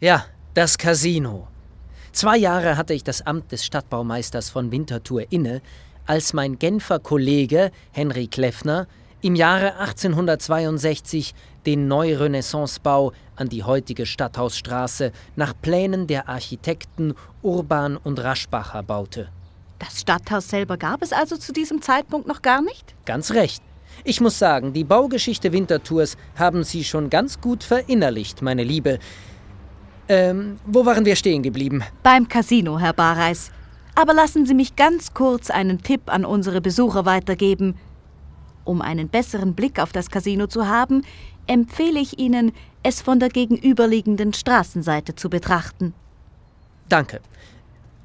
Ja, das Casino. Zwei Jahre hatte ich das Amt des Stadtbaumeisters von Winterthur inne, als mein Genfer Kollege Henry Kleffner im Jahre 1862 den Neurenaissancebau an die heutige Stadthausstraße nach Plänen der Architekten Urban und Raschbacher baute. Das Stadthaus selber gab es also zu diesem Zeitpunkt noch gar nicht? Ganz recht. Ich muss sagen, die Baugeschichte Winterthurs haben Sie schon ganz gut verinnerlicht, meine Liebe. Ähm, wo waren wir stehen geblieben? Beim Casino, Herr Bareis. Aber lassen Sie mich ganz kurz einen Tipp an unsere Besucher weitergeben. Um einen besseren Blick auf das Casino zu haben, empfehle ich Ihnen, es von der gegenüberliegenden Straßenseite zu betrachten. Danke.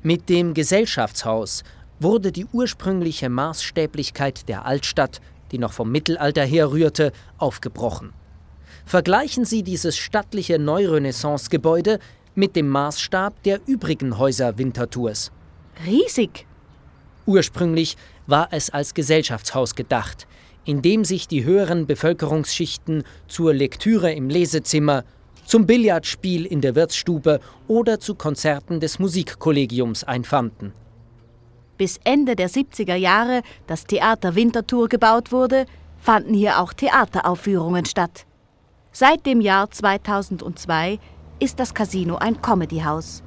Mit dem Gesellschaftshaus wurde die ursprüngliche Maßstäblichkeit der Altstadt, die noch vom Mittelalter herrührte, aufgebrochen. Vergleichen Sie dieses stattliche Neurenaissance-Gebäude mit dem Maßstab der übrigen Häuser Winterthurs. Riesig. Ursprünglich war es als Gesellschaftshaus gedacht, in dem sich die höheren Bevölkerungsschichten zur Lektüre im Lesezimmer, zum Billardspiel in der Wirtsstube oder zu Konzerten des Musikkollegiums einfanden. Bis Ende der 70er Jahre das Theater Winterthur gebaut wurde, fanden hier auch Theateraufführungen statt. Seit dem Jahr 2002 ist das Casino ein Comedyhaus.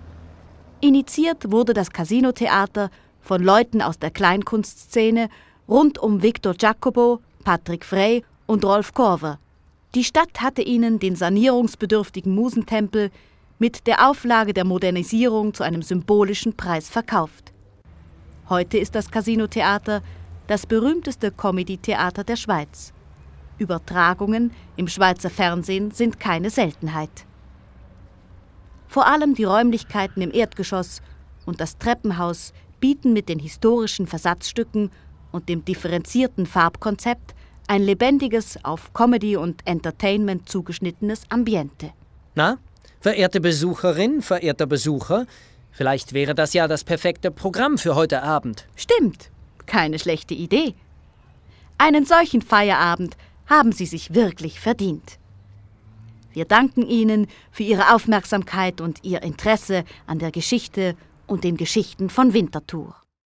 Initiiert wurde das Casinotheater von Leuten aus der Kleinkunstszene rund um Victor Jacobo, Patrick Frey und Rolf Korver. Die Stadt hatte ihnen den sanierungsbedürftigen Musentempel mit der Auflage der Modernisierung zu einem symbolischen Preis verkauft. Heute ist das Casino-Theater das berühmteste Comedy-Theater der Schweiz. Übertragungen im Schweizer Fernsehen sind keine Seltenheit. Vor allem die Räumlichkeiten im Erdgeschoss und das Treppenhaus bieten mit den historischen Versatzstücken und dem differenzierten Farbkonzept ein lebendiges, auf Comedy und Entertainment zugeschnittenes Ambiente. Na, verehrte Besucherin, verehrter Besucher, vielleicht wäre das ja das perfekte Programm für heute Abend. Stimmt, keine schlechte Idee. Einen solchen Feierabend haben Sie sich wirklich verdient. Wir danken Ihnen für Ihre Aufmerksamkeit und Ihr Interesse an der Geschichte und den Geschichten von Winterthur.